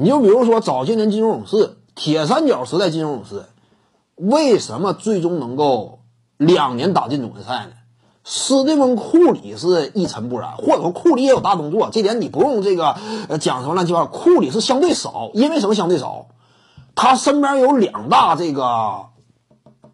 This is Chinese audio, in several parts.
你就比如说早些年金州勇士、铁三角时代金州勇士，为什么最终能够两年打进总决赛呢？斯蒂芬库里是一尘不染，或者说库里也有大动作，这点你不用这个呃讲什么乱七八糟。库里是相对少，因为什么相对少？他身边有两大这个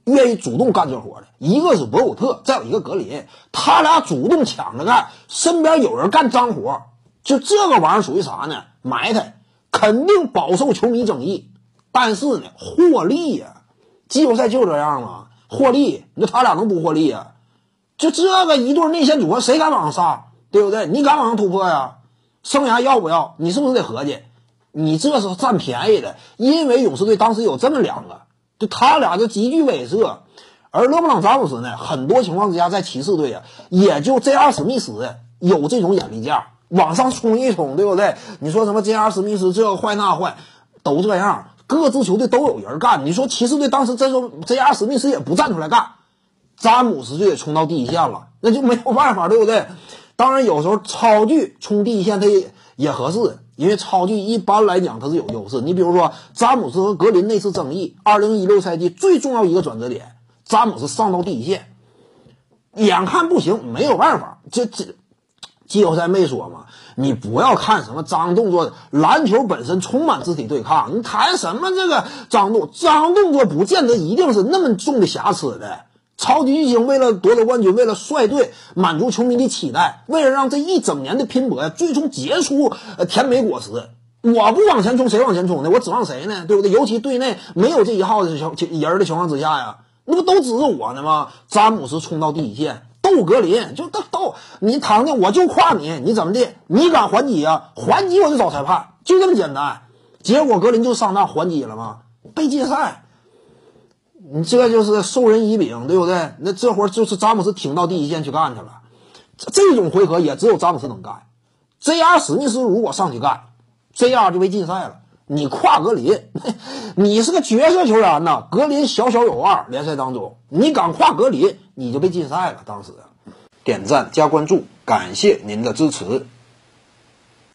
愿意主动干这活的，一个是博古特，再有一个格林，他俩主动抢着干，身边有人干脏活，就这个玩意儿属于啥呢？埋汰，肯定饱受球迷争议，但是呢，获利呀，季后赛就这样嘛，获利，你说他俩能不获利呀？就这个一对内线组合，谁敢往上杀？对不对？你敢往上突破呀？生涯要不要？你是不是得合计？你这是占便宜的，因为勇士队当时有这么两个，就他俩就极具威慑。而勒布朗詹姆斯呢，很多情况之下在骑士队啊，也就 J.R. 史密斯有这种眼力劲儿，往上冲一冲，对不对？你说什么 J.R. 史密斯这坏那坏，都这样，各支球队都有人干。你说骑士队当时这时候 J.R. 史密斯也不站出来干。詹姆斯就得冲到第一线了，那就没有办法，对不对？当然，有时候超巨冲第一线他也也合适，因为超巨一般来讲他是有优势。你比如说詹姆斯和格林那次争议，二零一六赛季最重要一个转折点，詹姆斯上到第一线，眼看不行，没有办法，这这季后赛没说嘛？你不要看什么脏动作，篮球本身充满肢体对抗，你谈什么这个脏动脏动作，不见得一定是那么重的瑕疵的。超级巨星为了夺得冠军，为了率队满足球迷的期待，为了让这一整年的拼搏呀最终结出甜美果实，我不往前冲，谁往前冲呢？我指望谁呢？对不对？尤其队内没有这一号的人的情况之下呀，那不都指着我呢吗？詹姆斯冲到第一线，布格林就到到你躺的，我就跨你，你怎么的？你敢还击啊？还击我就找裁判，就这么简单。结果格林就上当还击了吗？被禁赛。你这就是授人以柄，对不对？那这活就是詹姆斯挺到第一线去干去了，这种回合也只有詹姆斯能干。J.R. 史密斯如果上去干，J.R. 就被禁赛了。你跨格林，你是个角色球员呐，格林小小有二，联赛当中你敢跨格林，你就被禁赛了。当时，点赞加关注，感谢您的支持。